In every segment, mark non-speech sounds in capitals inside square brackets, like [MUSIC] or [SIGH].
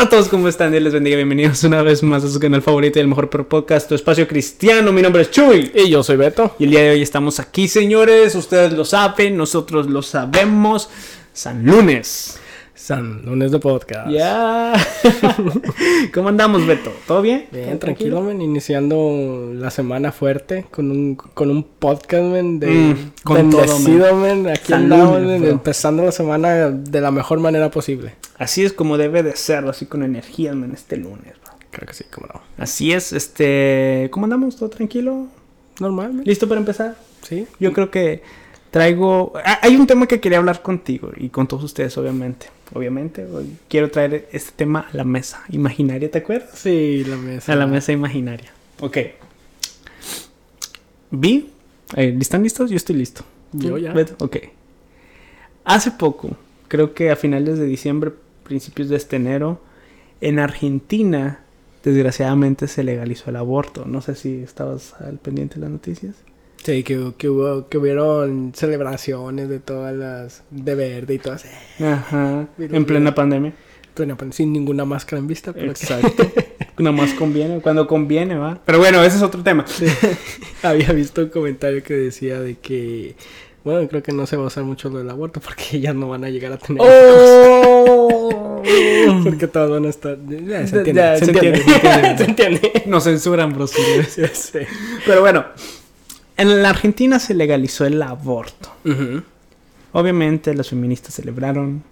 Hola a todos, ¿cómo están? Dios les bendiga. Bienvenidos una vez más a su canal favorito y el mejor podcast, tu espacio cristiano. Mi nombre es Chuy. Y yo soy Beto. Y el día de hoy estamos aquí, señores. Ustedes lo saben, nosotros lo sabemos. San Lunes. San Lunes de podcast. Ya. [LAUGHS] ¿Cómo andamos, Beto? ¿Todo bien? Bien, tranquilo, men. Iniciando la semana fuerte con un, con un podcast, men. De, Mm, con todo, bendecido, men. Aquí andamos, empezando la semana de la mejor manera posible. Así es como debe de ser, así con energía en este lunes. bro. Creo que sí, cómo no. Así es, este... ¿Cómo andamos? ¿Todo tranquilo? Normal. ¿Listo para empezar? Sí. Yo creo que traigo... ah, Hay un tema que quería hablar contigo y con todos ustedes, obviamente. Obviamente, hoy quiero traer este tema a la mesa imaginaria, ¿te acuerdas? Sí, la mesa. A la mesa imaginaria. Ok. Vi... eh, ¿Están listos? Yo estoy listo. Yo ya. Ok. Hace poco, creo que a finales de diciembre, principios de este enero, en Argentina, desgraciadamente se legalizó el aborto. No sé si estabas al pendiente de las noticias. Sí, que, que, hubo, que hubieron celebraciones de todas las... De verde y todas. Ajá. En plena pandemia. Pues, sin ninguna máscara en vista, pero Exacto. [LAUGHS] Nada más conviene, cuando conviene, va. Pero bueno, ese es otro tema. [LAUGHS] Había visto un comentario que decía de que, bueno, creo que no se va a usar mucho lo del aborto porque ellas no van a llegar a tener ¡Oh! [LAUGHS] Porque todas van a estar... Ya, se entiende, Ya, se, se entiende, entiende. se entiende. [LAUGHS] Nos censuran, bro. sí. Pero bueno, en la Argentina se legalizó el aborto. Obviamente las feministas celebraron,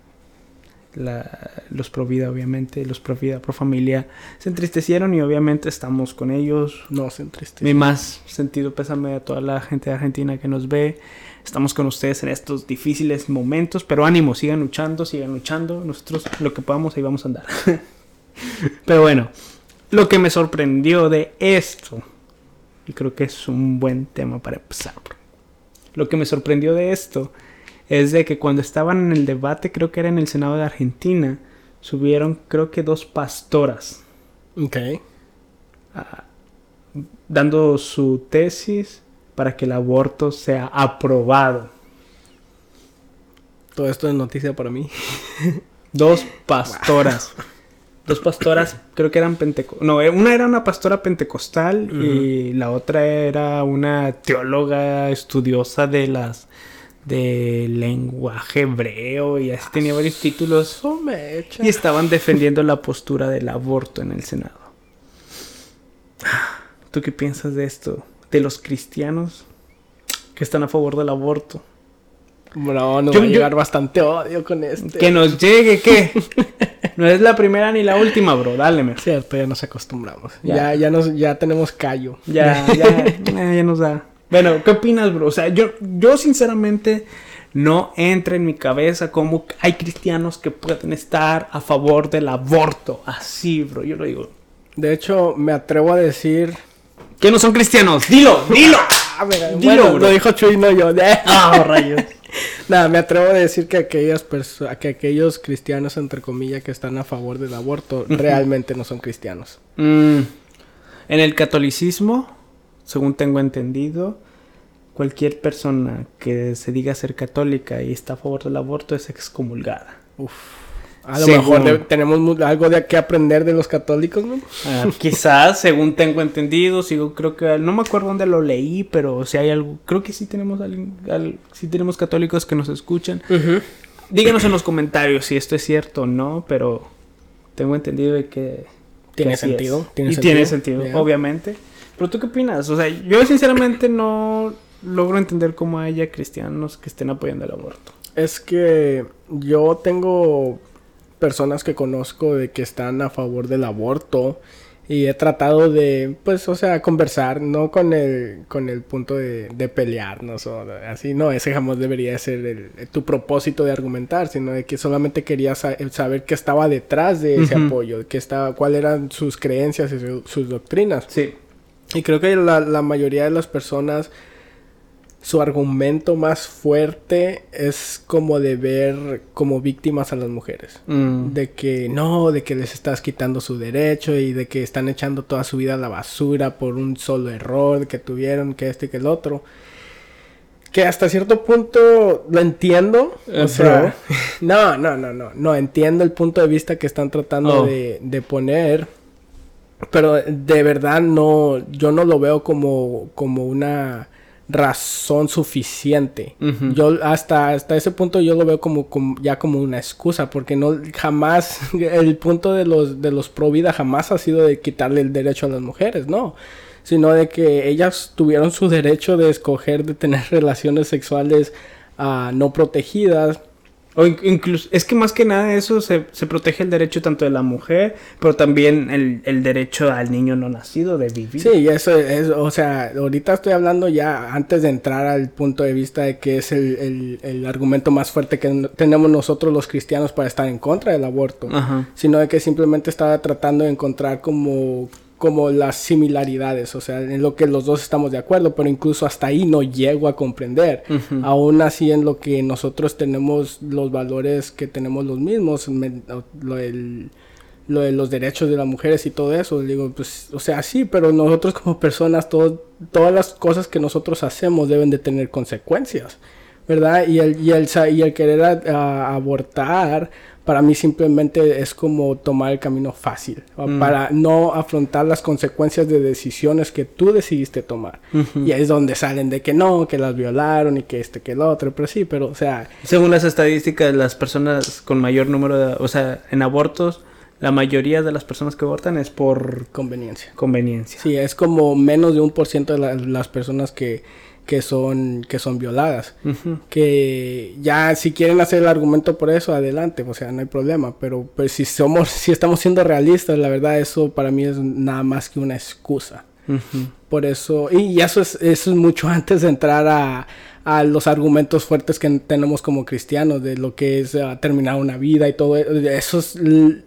la- los pro vida obviamente, los pro vida, pro familia se entristecieron y obviamente estamos con ellos. No se entristece. Mi más sentido pésame a toda la gente de Argentina que nos ve. Estamos con ustedes en estos difíciles momentos, pero ánimo, sigan luchando, sigan luchando. Nosotros lo que podamos ahí vamos a andar. [LAUGHS] pero bueno, lo que me sorprendió de esto, y creo que es un buen tema para empezar. Lo que me sorprendió de esto es de que cuando estaban en el debate, creo que era en el Senado de Argentina, subieron creo que dos pastoras Ok. ah, dando su tesis para que el aborto sea aprobado. Todo esto es noticia para mí. [LAUGHS] Dos [LAUGHS] pastoras. Dos pastoras, creo que eran pentecostales. No, eh, una era una pastora pentecostal y la otra era una teóloga estudiosa de las de lenguaje hebreo y así tenía varios títulos y estaban defendiendo la postura del aborto en el Senado. ¿Tú qué piensas de esto? De los cristianos que están a favor del aborto. No, nos Yo- va a yo- llegar bastante odio con este. Que nos llegue, ¿qué? [LAUGHS] No es la primera ni la última, bro. Dale, me. Cierto, ya nos acostumbramos. Ya. Ya, ya, nos, ya tenemos callo. Ya, [LAUGHS] ya, eh, ya nos da. Bueno, ¿qué opinas, bro? O sea, yo, yo sinceramente no entra en mi cabeza cómo hay cristianos que pueden estar a favor del aborto. Así, bro. Yo lo digo. De hecho, me atrevo a decir. Que no son cristianos. Dilo, dilo. Ah, mira, Dilo, bueno, bro. lo dijo Chuy, no yo. [LAUGHS] Ah, rayos. Nada, me atrevo a decir que aquellas que aquellos cristianos, entre comillas, que están a favor del aborto, realmente no son cristianos. Mm, en el catolicismo, según tengo entendido, cualquier persona que se diga ser católica y está a favor del aborto es excomulgada. A lo Según- mejor de- tenemos algo de que aprender de los católicos, ¿no? Ah, quizás, según tengo entendido, sigo, creo que no me acuerdo dónde lo leí, pero si hay algo, creo que sí tenemos alguien- al- sí tenemos católicos que nos escuchan. Díganos en los comentarios si esto es cierto o no, pero tengo entendido de que Tiene que sentido, tiene y tiene sentido, obviamente. Pero tú qué opinas? O sea, yo sinceramente no logro entender cómo haya cristianos que estén apoyando el aborto. Es que yo tengo personas que conozco de que están a favor del aborto y he tratado de, pues, o sea, conversar, no con el, con el punto de, de pelearnos o así, no, ese jamás debería ser el- tu propósito de argumentar, sino de que solamente quería sa- saber qué estaba detrás de ese apoyo, qué estaba, cuáles eran sus creencias y su- sus doctrinas. Sí. Y creo que la, la mayoría de las personas, su argumento más fuerte es como de ver como víctimas a las mujeres. Mm. De que no, de que les estás quitando su derecho y de que están echando toda su vida a la basura por un solo error que tuvieron, que este y que el otro. que hasta cierto punto lo entiendo. Eh, o sea, [LAUGHS] no, no, no, no. No entiendo el punto de vista que están tratando Oh. de, de poner. Pero de verdad no, yo no lo veo como, como una razón suficiente. Yo hasta, hasta ese punto yo lo veo como, como- ya como una excusa, porque no jamás, [LAUGHS] el punto de los, de los pro vida jamás ha sido de quitarle el derecho a las mujeres, no. Sino de que ellas tuvieron su derecho de escoger de tener [LAUGHS] relaciones sexuales ah, no protegidas. O in- incluso, es que más que nada eso se, se protege el derecho tanto de la mujer, pero también el, el derecho al niño no nacido de vivir. Sí, eso es, o sea, ahorita estoy hablando ya antes de entrar al punto de vista de que es el, el- el argumento más fuerte que tenemos nosotros los cristianos para estar en contra del aborto. Ajá. sino de que simplemente estaba tratando de encontrar como como las similaridades, o sea, en lo que los dos estamos de acuerdo, pero incluso hasta ahí no llego a comprender. Ujú. Aún así en lo que nosotros tenemos los valores que tenemos los mismos, me- lo, de los derechos de las mujeres y todo eso, digo, pues, o sea, sí, pero nosotros como personas, todo- todas las cosas que nosotros hacemos deben de tener consecuencias. ¿verdad? Y el, y el, y el querer a- a- abortar, para mí simplemente es como tomar el camino fácil, Mm. para no afrontar las consecuencias de decisiones que tú decidiste tomar. Y ahí es donde salen de que no, que las violaron y que este, que el otro, pero sí, pero o sea, Según las estadísticas, las personas con mayor número de... O sea, en abortos, la mayoría de las personas que abortan es por conveniencia. conveniencia. Sí, es como menos de un por ciento de la- las personas que, que son que son violadas. Ujú. que ya si quieren hacer el argumento por eso adelante o sea no hay problema pero pues si somos [LAUGHS] si estamos siendo realistas la verdad eso para mí es nada más que una excusa Ujú. por eso y eso es eso es mucho [LAUGHS] antes de entrar a, a los argumentos fuertes que tenemos como cristianos de lo que es ah, terminar una vida y todo e- eso es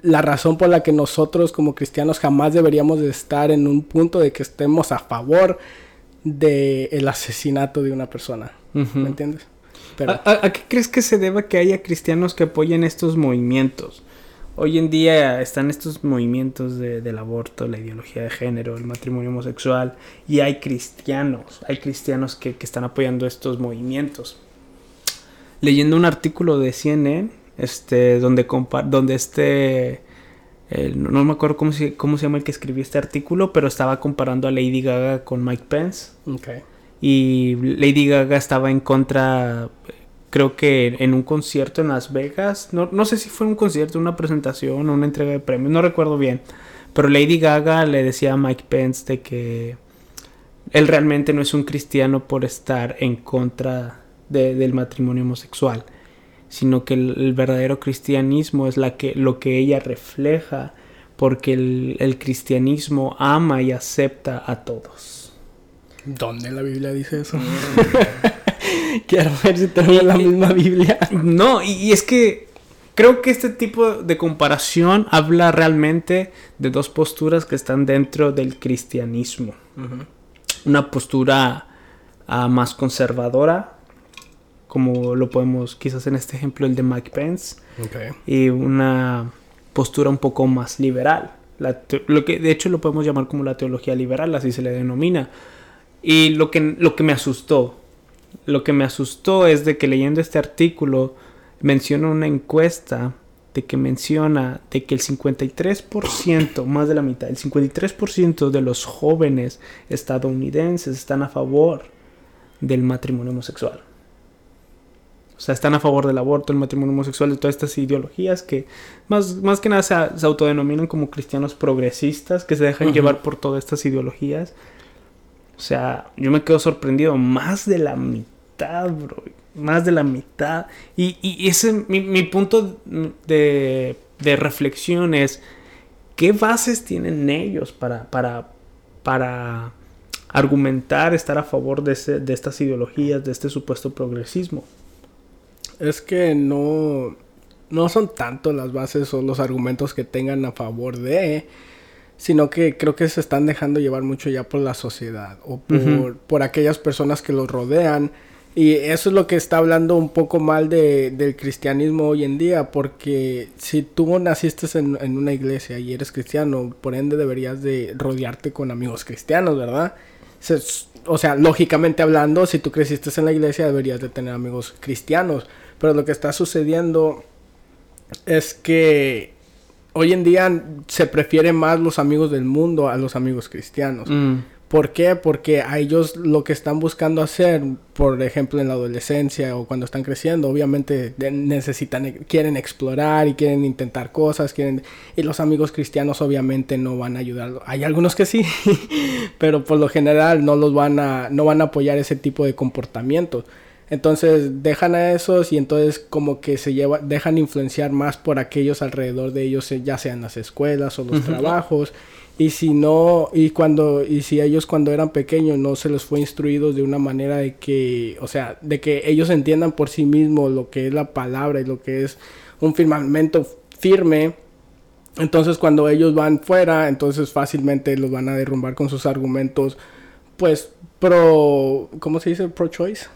la razón por la que nosotros como cristianos jamás deberíamos de estar en un punto de que estemos a favor de el asesinato de una persona. ¿me entiendes? Pero, ¿A, a- a qué crees que se deba que haya cristianos que apoyen estos movimientos? Hoy en día están estos movimientos de- del aborto, la ideología de género, el matrimonio homosexual, y hay cristianos, hay cristianos que, que están apoyando estos movimientos. Leyendo un artículo de CNN, este, donde, donde este, el- no, no me acuerdo cómo se, cómo se llama el que escribió este artículo, pero estaba comparando a Lady Gaga con Mike Pence. Ok. y Lady Gaga estaba en contra, creo que en un concierto en Las Vegas, no, no sé si fue un concierto, una presentación o una entrega de premios, no recuerdo bien, pero Lady Gaga le decía a Mike Pence de que él realmente no es un cristiano por estar en contra de- del matrimonio homosexual, sino que el, el verdadero cristianismo es la que, lo que ella refleja, porque el, el cristianismo ama y acepta a todos. ¿Dónde la Biblia dice eso? Quiero ver si tenemos la misma Biblia. No, y, y es que creo que este tipo de comparación habla realmente de dos posturas que están dentro del cristianismo. Una postura ah, más conservadora, como lo podemos quizás en este ejemplo el de Mike Pence, Ok. y una postura un poco más liberal. La lo que de hecho lo podemos llamar como la teología liberal, así se le denomina. Y lo que, lo que me asustó, lo que me asustó es de que leyendo este artículo menciona una encuesta de que menciona de que el 53%, más de la mitad, el 53% de los jóvenes estadounidenses están a favor del matrimonio homosexual. O sea, están a favor del aborto, el matrimonio homosexual, de todas estas ideologías que más, más que nada se, se autodenominan como cristianos progresistas, que se dejan llevar por todas estas ideologías. O sea, yo me quedo sorprendido. Más de la mitad, bro. Más de la mitad. Y, y ese, mi, mi punto de, de reflexión es, ¿qué bases tienen ellos para, para, para argumentar, estar a favor de, ese- de estas ideologías, de este supuesto progresismo? Es que no, no son tanto las bases o los argumentos que tengan a favor de, sino que creo que se están dejando llevar mucho ya por la sociedad o por, por aquellas personas que los rodean. Y eso es lo que está hablando un poco mal de, del cristianismo hoy en día, porque si tú naciste en, en una iglesia y eres cristiano, por ende deberías de rodearte con amigos cristianos, ¿verdad? o sea, lógicamente hablando, si tú creciste en la iglesia deberías de tener amigos cristianos. Pero lo que está sucediendo es que hoy en día se prefieren más los amigos del mundo a los amigos cristianos. Mm. ¿Por qué? Porque a ellos lo que están buscando hacer, por ejemplo en la adolescencia o cuando están creciendo, obviamente necesitan, quieren explorar y quieren intentar cosas, quieren y los amigos cristianos obviamente no van a ayudar. Hay algunos que sí, [LAUGHS] pero por lo general no los van a, no van a apoyar ese tipo de comportamientos. Entonces dejan a esos y entonces como que se lleva, dejan influenciar más por aquellos alrededor de ellos, ya sean las escuelas o los trabajos. Y si no, y cuando, y si ellos cuando eran pequeños no se les fue instruidos de una manera de que, o sea, de que ellos entiendan por sí mismos lo que es la palabra y lo que es un firmamento firme, entonces cuando ellos van fuera, entonces fácilmente los van a derrumbar con sus argumentos, pues pro, ¿cómo se dice? Pro choice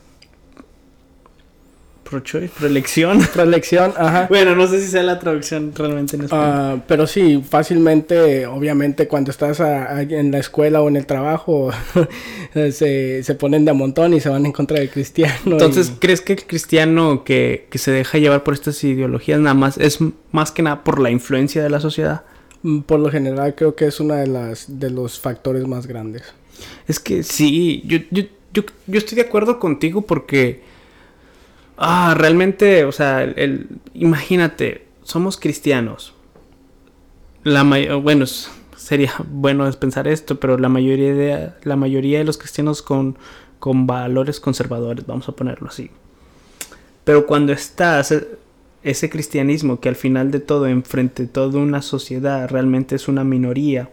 pro-choice, proelección. [LAUGHS] Proelección, ajá. Bueno, no sé si sea la traducción realmente en español. Ah, pero sí, fácilmente, obviamente, cuando estás en la escuela o en el trabajo, [LAUGHS] se, se, ponen de a montón y se van en contra del cristiano. Entonces, ¿crees que el cristiano que, que se deja llevar por estas ideologías nada más es más que nada por la influencia de la sociedad? Mm, por lo general, creo que es uno de, las, de los factores más grandes. Es que sí, yo, yo, yo, yo estoy de acuerdo contigo porque Ah, realmente, o sea, el, imagínate, somos cristianos. La bueno, sería [LAUGHS] bueno pensar esto, pero la mayoría de, la mayoría de los cristianos con, con valores conservadores, vamos a ponerlo así. Pero cuando estás ese cristianismo que al final de todo, enfrente de toda una sociedad, realmente es una minoría,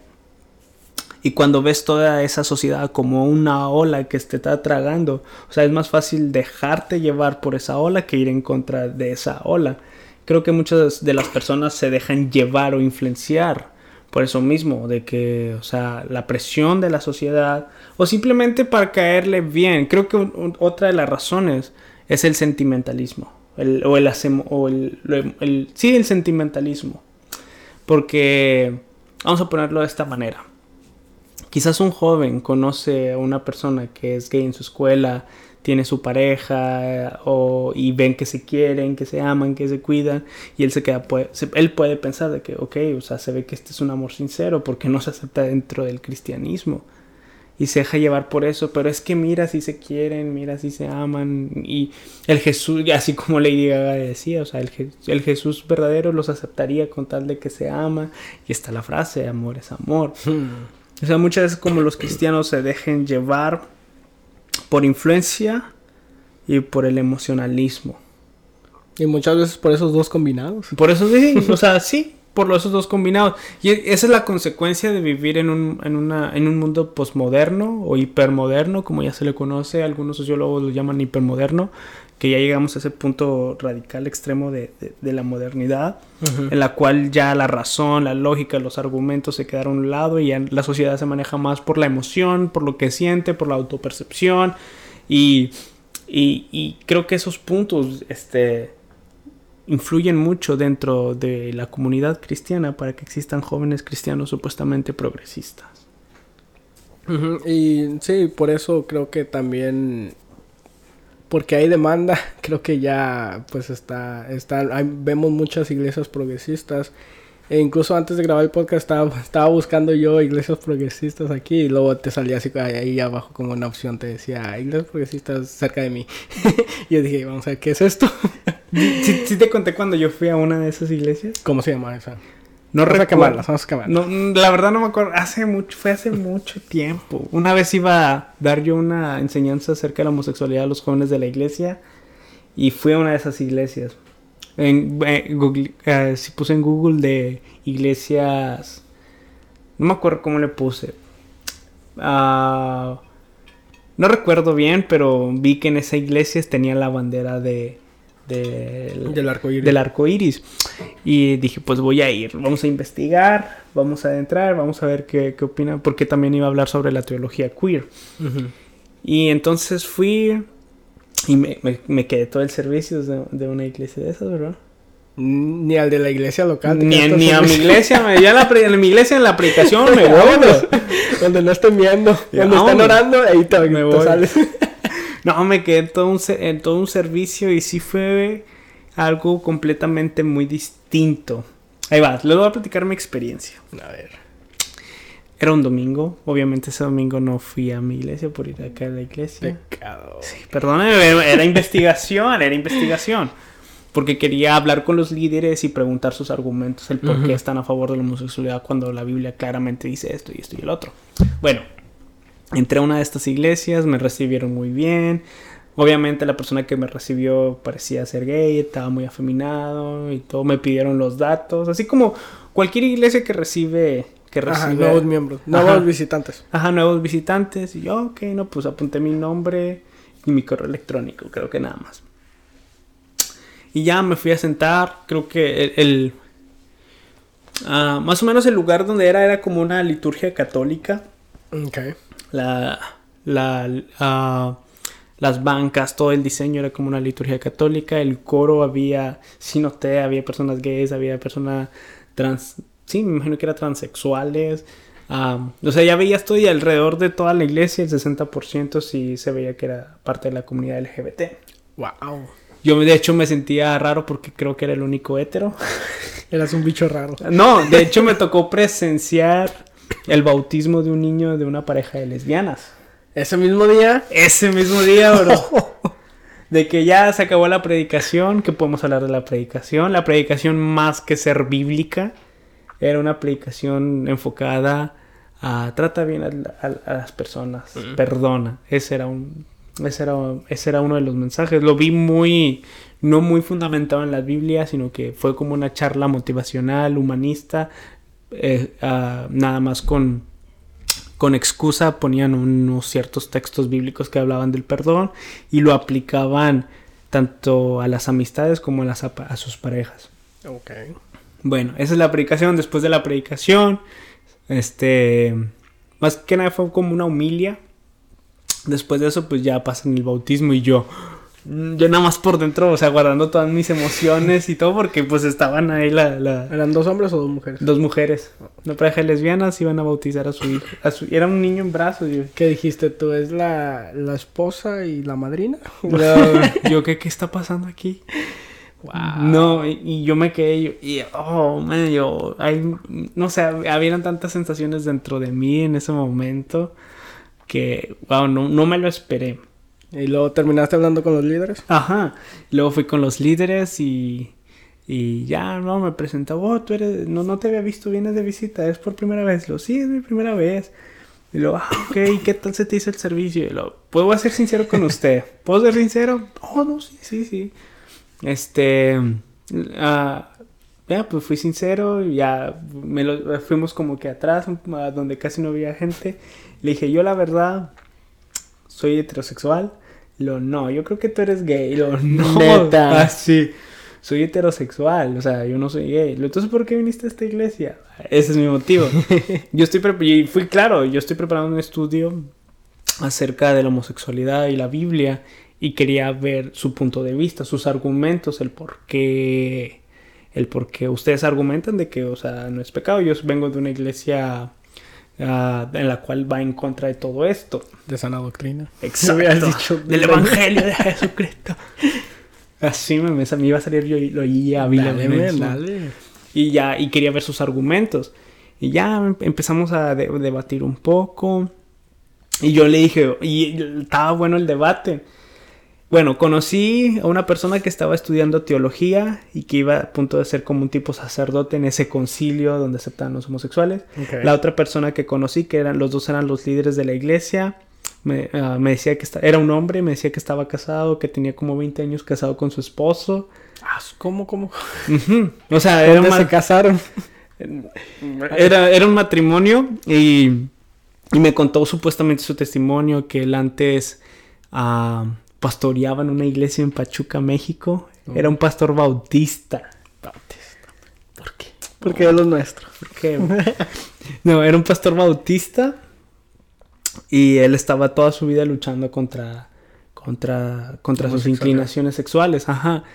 y cuando ves toda esa sociedad como una ola que te está tragando, o sea, es más fácil dejarte llevar por esa ola que ir en contra de esa ola. Creo que muchas de las personas se dejan llevar o influenciar por eso mismo, de que, o sea, la presión de la sociedad, o simplemente para caerle bien. Creo que otra de las razones es el sentimentalismo, el, o, el, o el, sí, el sentimentalismo. Porque, vamos a ponerlo de esta manera Quizás un joven conoce a una persona que es gay en su escuela, tiene su pareja o, y ven que se quieren, que se aman, que se cuidan y él se queda, puede, él puede pensar de que, ok, o sea, se ve que este es un amor sincero porque no se acepta dentro del cristianismo y se deja llevar por eso, pero es que mira si se quieren, mira si se aman y el Jesús, así como Lady Gaga decía, o sea, el, el Jesús verdadero los aceptaría con tal de que se ama y está la frase, amor es amor. Hmm. O sea, muchas veces como los cristianos se dejen llevar por influencia y por el emocionalismo. Y muchas veces por esos dos combinados. Por eso sí, o sea, sí, por esos dos combinados. Y esa es la consecuencia de vivir en un, en una, en un mundo posmoderno o hipermoderno, como ya se le conoce, algunos sociólogos lo llaman hipermoderno, que ya llegamos a ese punto radical extremo de, la modernidad, en la cual ya la razón, la lógica, los argumentos se quedaron a un lado y ya la sociedad se maneja más por la emoción, por lo que siente, por la autopercepción. Y, y, creo que esos puntos este, influyen mucho dentro de la comunidad cristiana para que existan jóvenes cristianos supuestamente progresistas. Y sí, por eso creo que también porque hay demanda, [LAUGHS] creo que ya pues está, está vemos muchas iglesias progresistas. E incluso antes de grabar el podcast estaba, [LAUGHS] estaba buscando yo iglesias progresistas aquí y luego te salía así ahí abajo como una opción, te decía iglesias progresistas cerca de mí. y [LAUGHS] yo dije, vamos a ver, ¿qué es esto? ¿Sí, ¿Sí, te conté cuando yo fui a una de esas iglesias? ¿Cómo se llama esa? No vamos a quemarlas, vamos a quemarlas. No, la verdad no me acuerdo. Hace mucho, fue hace mucho tiempo. Una vez iba a dar yo una enseñanza acerca de la homosexualidad a los jóvenes de la iglesia. Y fui a una de esas iglesias. En, Google, eh, si puse en Google de iglesias. No me acuerdo cómo le puse. Ah, no recuerdo bien, pero vi que en esa iglesia tenía la bandera de, del, arco iris. del arco iris. Y dije, pues voy a ir, vamos a investigar, vamos a adentrar, vamos a ver qué, qué opinan, porque también iba a hablar sobre la teología queer. Y entonces fui y me, me, quedé todo el servicio de, una iglesia de esas, ¿verdad? Ni al de la iglesia local. Ni, ni a mi iglesia, me, ya en, la, en mi iglesia en la aplicación me voy. [LAUGHS] Cuando no estén viendo, cuando están orando, ahí te, me voy. sales. [LAUGHS] no, me quedé en todo, un, en todo un servicio y sí fue algo completamente muy distinto. Ahí va, les voy a platicar mi experiencia. A ver. Era un domingo. Obviamente ese domingo no fui a mi iglesia por ir acá a la iglesia. Pecado. Sí, perdóname, era investigación, era investigación. Porque quería hablar con los líderes y preguntar sus argumentos, el por qué están a favor de la homosexualidad cuando la Biblia claramente dice esto y esto y el otro. Bueno, entré a una de estas iglesias, me recibieron muy bien. Obviamente la persona que me recibió parecía ser gay, estaba muy afeminado y todo, me pidieron los datos, así como cualquier iglesia que recibe que recibe nuevos miembros, nuevos visitantes. Ajá, nuevos visitantes y yo, ok, no, pues apunté mi nombre y mi correo electrónico, creo que nada más. Y ya me fui a sentar, creo que el, ah, más o menos el lugar donde era era como una liturgia católica. Ok. La la las bancas, todo el diseño era como una liturgia católica, el coro había, sí noté, había personas gays, había personas trans, sí, me imagino que eran transexuales, o sea, ya veías todo y alrededor de toda la iglesia, el 60% sí se veía que era parte de la comunidad LGBT. Wow. Yo de hecho me sentía raro porque creo que era el único hétero. Eras un bicho raro. No, de hecho me tocó presenciar el bautismo de un niño de una pareja de lesbianas. Ese mismo día. Ese mismo día, bro. [LAUGHS] de que ya se acabó la predicación, que podemos hablar de la predicación. La predicación más que ser bíblica, era una predicación enfocada a trata bien a, las personas, perdona. Ese era un, ese era, ese era uno de los mensajes. Lo vi muy, no muy fundamentado en la Biblia, sino que fue como una charla motivacional, humanista, eh, ah, nada más con con excusa ponían unos ciertos textos bíblicos que hablaban del perdón y lo aplicaban tanto a las amistades como a, las, a sus parejas. Ok. Bueno, esa es la predicación. Después de la predicación, este, más que nada fue como una humilia. Después de eso, pues ya pasan el bautismo y yo, yo nada más por dentro, o sea, guardando todas mis emociones y todo, porque pues estaban ahí la... ¿Eran dos hombres o dos mujeres? Dos mujeres. Una pareja lesbianas iban a bautizar a su hijo. Era un niño en brazos. Yo... ¿Qué dijiste tú? ¿Es la, la esposa y la madrina? [LAUGHS] yo, ¿qué, ¿qué está pasando aquí? No, y, yo me quedé, y, oh, medio, hay, no sé, habían tantas sensaciones dentro de mí en ese momento que, wow, no, no me lo esperé. ¿Y luego terminaste hablando con los líderes? Ajá. Luego fui con los líderes y, y ya, no, me presentó, oh, tú eres, no, no te había visto, vienes de visita, es por primera vez. Lo, sí, es mi primera vez. Y luego, ah, ok, ¿qué tal se te hizo el servicio? Y lo, ¿puedo ser sincero con usted? [LAUGHS] ¿Puedo ser sincero? Oh, no, sí, sí, sí. Este, ah, ya, pues fui sincero, ya me lo, fuimos como que atrás, donde casi no había gente. Le dije, yo la verdad, soy heterosexual lo no, yo creo que tú eres gay. Lo no. Neta. [LAUGHS] Ah, sí. Soy heterosexual, o sea, yo no soy gay. Entonces, ¿por qué viniste a esta iglesia? Ese es mi motivo. [LAUGHS] yo estoy y fui claro, yo estoy preparando un estudio acerca de la homosexualidad y la Biblia y quería ver su punto de vista, sus argumentos, el por qué el por qué ustedes argumentan de que, o sea, no es pecado. Yo vengo de una iglesia Ah, en la cual va en contra de todo esto. De sana doctrina. [LAUGHS] Exacto. Dicho, del Evangelio de Jesucristo. [LAUGHS] Así me, me, iba a salir yo lo oía dale, Y ya, y quería ver sus argumentos. Y ya empezamos a debatir un poco. Y yo le dije, y estaba bueno el debate. Bueno, conocí a una persona que estaba estudiando teología y que iba a punto de ser como un tipo sacerdote en ese concilio donde aceptaban los homosexuales. La otra persona que conocí, que eran los dos eran los líderes de la iglesia, me, ah, decía que era un hombre, me decía que estaba casado, que tenía como 20 años casado con su esposo. Ah, ¿Cómo, cómo? O sea, era se casaron? era, era un matrimonio y, y, me contó supuestamente su testimonio que él antes... Uh, pastoreaba en una iglesia en Pachuca, México. Oh. Era un pastor bautista. Bautista. ¿Por qué? Porque es lo nuestro. Porque... [LAUGHS] no, era un pastor bautista. Y él estaba toda su vida luchando contra, contra, contra sus inclinaciones sexuales. Ajá.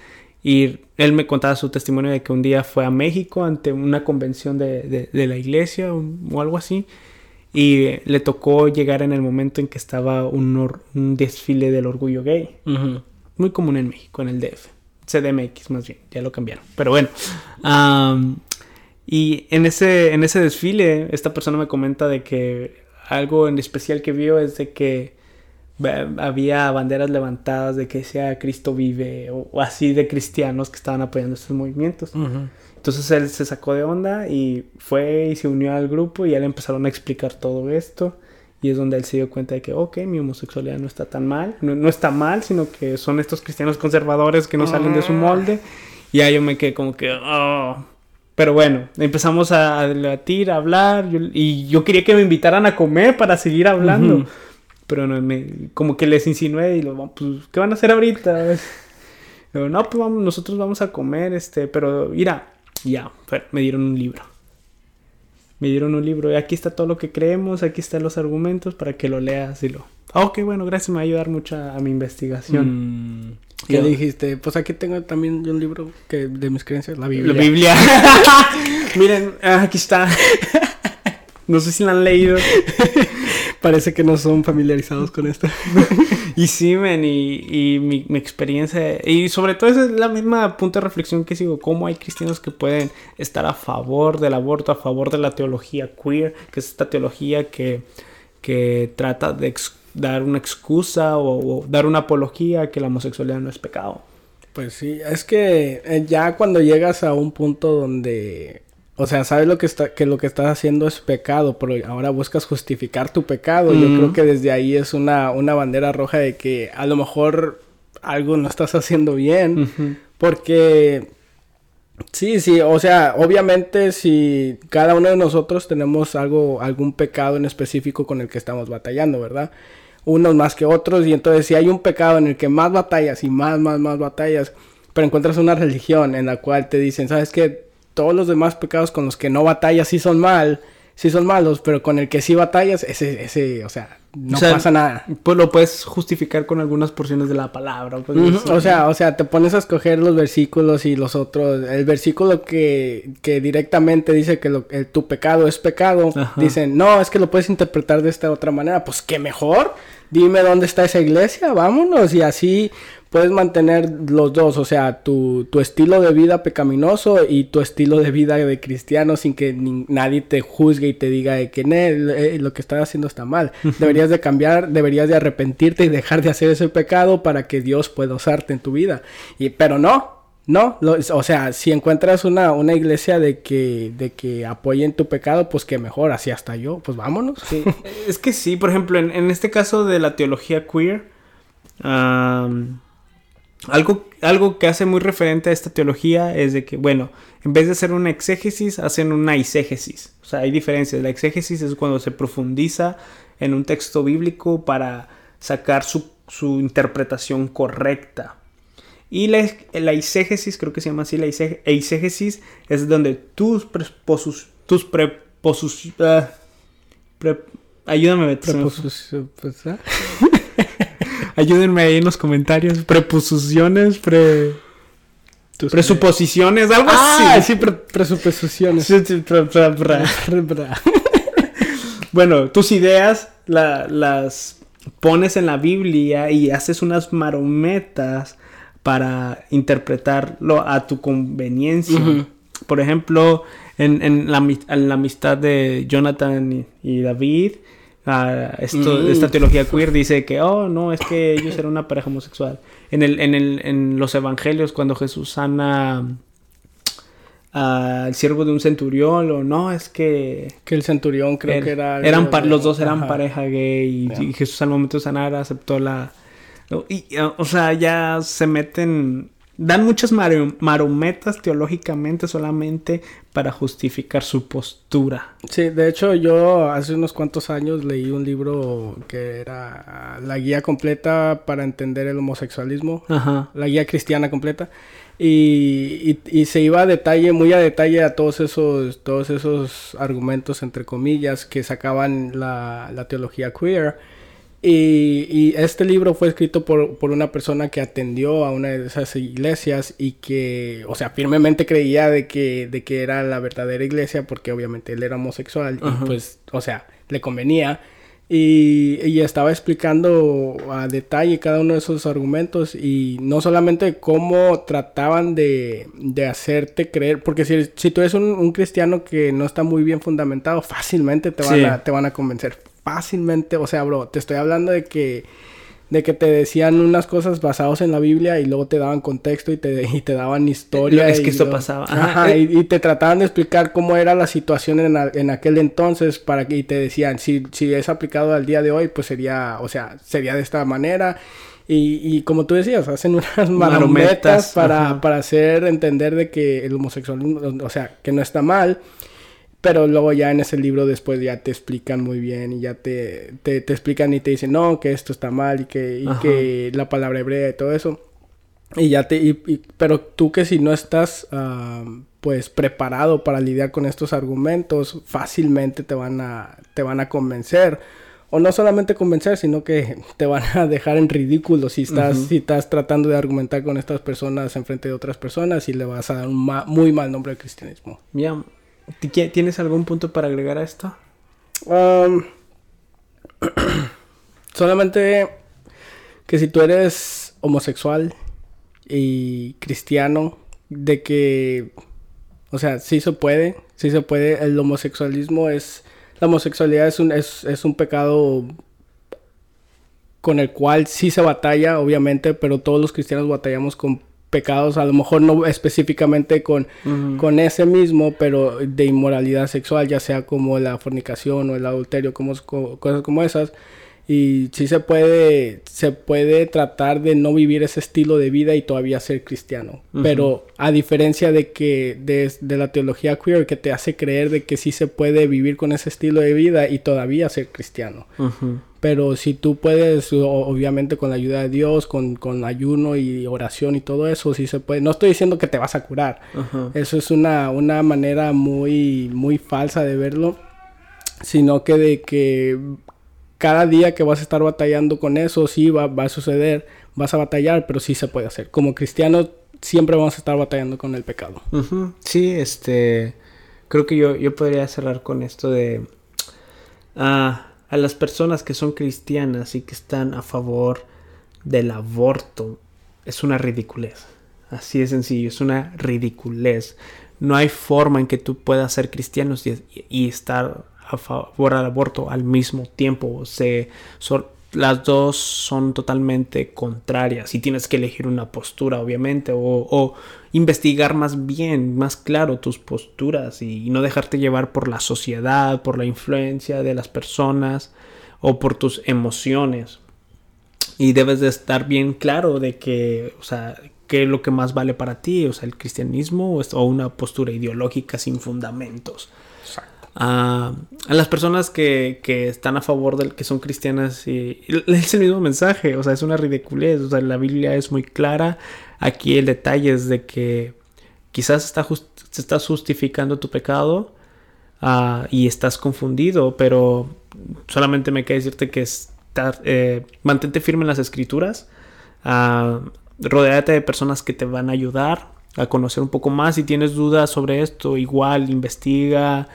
Y él me contaba su testimonio de que un día fue a México ante una convención de, de, de la iglesia o, o, algo así. Y le tocó llegar en el momento en que estaba un, desfile del orgullo gay. Uh -huh. Muy común en México, en el DF. CDMX más bien, ya lo cambiaron. Pero bueno. Um, y en ese, en ese desfile, esta persona me comenta de que algo en especial que vio es de que había banderas levantadas de que sea Cristo vive o, o, así de cristianos que estaban apoyando estos movimientos. Uh -huh. Entonces él se sacó de onda y fue y se unió al grupo y ya le empezaron a explicar todo esto. Y es donde él se dio cuenta de que, ok, mi homosexualidad no está tan mal. No, no está mal, sino que son estos cristianos conservadores que no salen de su molde. Y ahí yo me quedé como que, oh. Pero bueno, empezamos a debatir, a hablar. Yo, y yo quería que me invitaran a comer para seguir hablando. Uh -huh. Pero no, me, como que les insinué y lo, pues, ¿qué van a hacer ahorita? [LAUGHS] Pero, no, pues vamos, nosotros vamos a comer, este, pero mira, ya, me dieron un libro. Me dieron un libro y aquí está todo lo que creemos, aquí están los argumentos para que lo leas y lo... Ah, ok, bueno, gracias, me va a ayudar mucho a, a mi investigación. Mm. ¿Qué dijiste? Pues aquí tengo también un libro que de mis creencias, la Biblia. La Biblia. [LAUGHS] Miren, ah, aquí está. [LAUGHS] no sé si la han leído. [LAUGHS] Parece que no son familiarizados con esto. Y sí, men, y, y mi, mi, experiencia. Y sobre todo esa es la misma punto de reflexión que sigo. Cómo hay cristianos que pueden estar a favor del aborto, a favor de la teología queer, que es esta teología que, que trata de dar una excusa o, o dar una apología que la homosexualidad no es pecado. Pues sí, es que eh, ya cuando llegas a un punto donde o sea, sabes lo que está, que lo que estás haciendo es pecado, pero ahora buscas justificar tu pecado. Mm. Yo creo que desde ahí es una, una bandera roja de que a lo mejor algo no estás haciendo bien. Uh -huh. Porque sí, sí, o sea, obviamente si cada uno de nosotros tenemos algo, algún pecado en específico con el que estamos batallando, ¿verdad? Unos más que otros. Y entonces si hay un pecado en el que más batallas y más, más, más batallas, pero encuentras una religión en la cual te dicen, ¿sabes qué? Todos los demás pecados con los que no batallas sí son mal, sí son malos, pero con el que sí batallas, ese, ese, o sea, no o sea, pasa nada. Pues lo puedes justificar con algunas porciones de la palabra. Pues, uh -huh. O sea, o sea, te pones a escoger los versículos y los otros. El versículo que, que directamente dice que lo, el, tu pecado es pecado, Ajá. dicen, no, es que lo puedes interpretar de esta otra manera. Pues qué mejor. Dime dónde está esa iglesia, vámonos. Y así puedes mantener los dos, o sea, tu, tu, estilo de vida pecaminoso y tu estilo de vida de cristiano sin que ni, nadie te juzgue y te diga de que eh, lo que estás haciendo está mal. deberías de cambiar, deberías de arrepentirte y dejar de hacer ese pecado para que Dios pueda usarte en tu vida. Y, pero no, no, lo, o sea, si encuentras una, una iglesia de que, de que apoyen tu pecado, pues que mejor, así hasta yo, pues vámonos. Sí. [LAUGHS] es que sí, por ejemplo, en, en, este caso de la teología queer, um, algo, algo que hace muy referente a esta teología es de que, bueno, en vez de hacer una exégesis, hacen una eisegesis. O sea, hay diferencias. La exégesis es cuando se profundiza en un texto bíblico para sacar su, su interpretación correcta. Y la, la, eisegesis, creo que se llama así, la eisegesis es donde tus preposus, tus preposus, uh, pre, ayúdame. Preposus, pues, ¿eh? [LAUGHS] Ayúdenme ahí en los comentarios. Preposiciones, pre. Tus presuposiciones, algo ah, así. sí, pre presuposiciones. Sí, sí, pre [LAUGHS] bueno, tus ideas la, las pones en la Biblia y haces unas marometas para interpretarlo a tu conveniencia. Uh -huh. Por ejemplo, en, en, la, en, la, amistad de Jonathan y, y David, esto, mm. esta teología queer dice que, oh, no, es que ellos eran una pareja homosexual. En, el, en, el, en los evangelios, cuando Jesús sana al siervo de un centurión, o no, es que... Que el centurión creo que era... Eran los dos eran Ajá. pareja gay y, yeah. y, Jesús al momento de sanar aceptó la... Y, uh, o sea, ya se meten dan muchas mar marometas teológicamente solamente para justificar su postura. Sí, de hecho yo hace unos cuantos años leí un libro que era la guía completa para entender el homosexualismo, Ajá. la guía cristiana completa. Y, y, y, se iba a detalle, muy a detalle a todos esos, todos esos argumentos, entre comillas, que sacaban la, la teología queer. Y, este libro fue escrito por, por, una persona que atendió a una de esas iglesias y que, o sea, firmemente creía de que, de que era la verdadera iglesia porque obviamente él era homosexual y pues, o sea, le convenía. Y, y, estaba explicando a detalle cada uno de esos argumentos y no solamente cómo trataban de, de hacerte creer, porque si, si tú eres un, un, cristiano que no está muy bien fundamentado, fácilmente te van, a, te van a convencer fácilmente, o sea, bro, te estoy hablando de que de que te decían unas cosas basadas en la Biblia y luego te daban contexto y te, [LAUGHS] y te daban historia. Es que esto pasaba. Ajá, y, te trataban de explicar cómo era la situación en, en, aquel entonces para que y te decían, si, si es aplicado al día de hoy, pues sería, o sea, sería de esta manera. Y, y como tú decías, hacen [LAUGHS] unas marometas para, para hacer entender de que el homosexualismo, o sea, que no está mal. Pero luego ya en ese libro después ya te explican muy bien y ya te, te, explican y te dicen, no, que esto está mal y que, y que la palabra hebrea y todo eso. Y ya te... Y, pero tú que si no estás pues preparado para lidiar con estos argumentos, fácilmente te van a, te van a convencer. O no solamente convencer, sino que te van a dejar en ridículo si estás, si estás tratando de argumentar con estas personas en frente de otras personas y le vas a dar un muy mal nombre al cristianismo. Bien, ¿Tienes algún punto para agregar a esto? [CLEARS THROAT] Solamente que si tú eres homosexual y cristiano, de que, o sea, sí se puede, sí se puede, el homosexualismo es, la homosexualidad es un, es un pecado con el cual sí se batalla, obviamente, pero todos los cristianos batallamos con pecados, a lo mejor no específicamente con, con ese mismo, pero de inmoralidad sexual, ya sea como la fornicación o el adulterio, como, cosas como esas. Y sí se puede, se puede tratar de no vivir ese estilo de vida y todavía ser cristiano. Pero a diferencia de que de, de, la teología queer que te hace creer de que sí se puede vivir con ese estilo de vida y todavía ser cristiano. Pero si tú puedes, obviamente con la ayuda de Dios, con, con, ayuno y oración y todo eso, sí se puede. No estoy diciendo que te vas a curar. Eso es una, una manera muy, muy falsa de verlo. Sino que de que cada día que vas a estar batallando con eso, sí va, va a suceder, vas a batallar, pero sí se puede hacer. Como cristianos siempre vamos a estar batallando con el pecado. Sí, este... Creo que yo, yo podría cerrar con esto de... Ah a las personas que son cristianas y que están a favor del aborto es una ridiculez. Así de sencillo, es una ridiculez. No hay forma en que tú puedas ser cristiano y, estar a favor del aborto al mismo tiempo. Se, las dos son totalmente contrarias y tienes que elegir una postura, obviamente, o, investigar más bien, más claro tus posturas y, no dejarte llevar por la sociedad, por la influencia de las personas o por tus emociones. Y debes de estar bien claro de que, o sea, qué es lo que más vale para ti, o sea, el cristianismo o una postura ideológica sin fundamentos a, las personas que, están a favor del que son cristianas y, es el mismo mensaje, o sea, es una ridiculez, o sea, la Biblia es muy clara, aquí el detalle es de que quizás está se estás justificando tu pecado ah, y estás confundido, pero solamente me queda decirte que eh, mantente firme en las escrituras, uh, rodeate de personas que te van a ayudar a conocer un poco más, si tienes dudas sobre esto, igual investiga,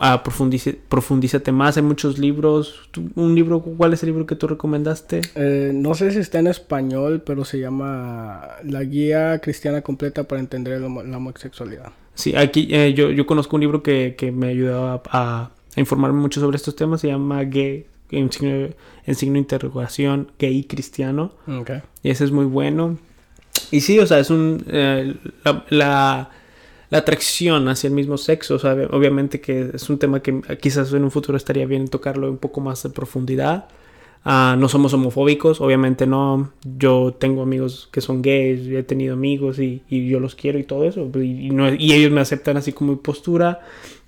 a profundízate más. Hay muchos libros. ¿Un libro? ¿Cuál es el libro que tú recomendaste? Eh, no sé si está en español, pero se llama La Guía Cristiana Completa para Entender la Homosexualidad. Sí, aquí eh, yo, yo, conozco un libro que, que me ayudó a, informarme mucho sobre estos temas. Se llama Gay, en signo, en signo de interrogación, Gay Cristiano. Y ese es muy bueno. Y sí, o sea, es un... Eh, la la atracción hacia el mismo sexo. obviamente que es un tema que quizás en un futuro estaría bien tocarlo un poco más de profundidad. Ah, no somos homofóbicos, obviamente no. Yo tengo amigos que son gays, he tenido amigos y, yo los quiero y todo eso. Y, ellos me aceptan así como mi postura.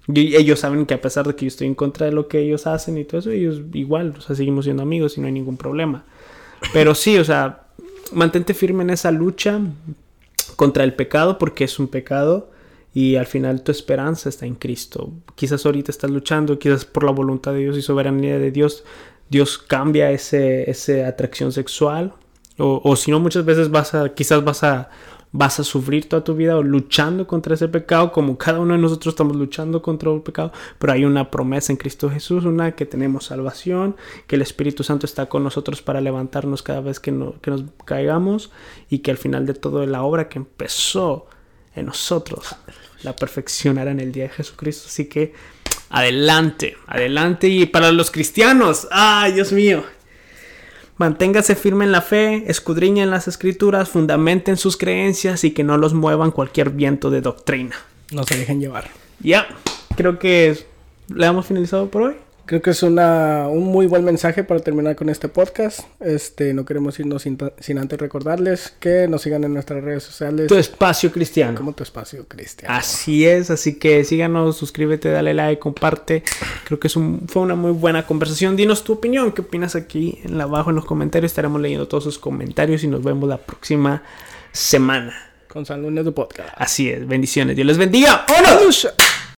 Y ellos saben que a pesar de que yo estoy en contra de lo que ellos hacen y todo eso, ellos igual, o sea, seguimos siendo amigos y no hay ningún problema. Pero sí, o sea, mantente firme en esa lucha contra el pecado porque es un pecado y al final tu esperanza está en Cristo. Quizás ahorita estás luchando, quizás por la voluntad de Dios y soberanía de Dios Dios cambia ese, esa atracción sexual. O, o si no, muchas veces vas a, quizás vas a, vas a sufrir toda tu vida luchando contra ese pecado, como cada uno de nosotros estamos luchando contra el pecado, pero hay una promesa en Cristo Jesús, una que tenemos salvación, que el Espíritu Santo está con nosotros para levantarnos cada vez que, no, que nos caigamos y que al final de todo la obra que empezó en nosotros la perfeccionará en el día de Jesucristo. Así que adelante, adelante y para los cristianos, ay Dios mío, Manténgase firme en la fe, escudriñen las escrituras, fundamenten sus creencias y que no los muevan cualquier viento de doctrina. No se dejen llevar. Ya, creo que le hemos finalizado por hoy. Creo que es una, un muy buen mensaje para terminar con este podcast. Este, no queremos irnos sin, sin, antes recordarles que nos sigan en nuestras redes sociales. Tu espacio cristiano. Como tu espacio cristiano. Así es, así que síganos, suscríbete, dale like, comparte. Creo que es un, fue una muy buena conversación. Dinos tu opinión, qué opinas aquí en abajo en los comentarios. Estaremos leyendo todos sus comentarios y nos vemos la próxima semana. Con San Lunes de Podcast. Así es, bendiciones. Dios les bendiga. ¡Vámonos!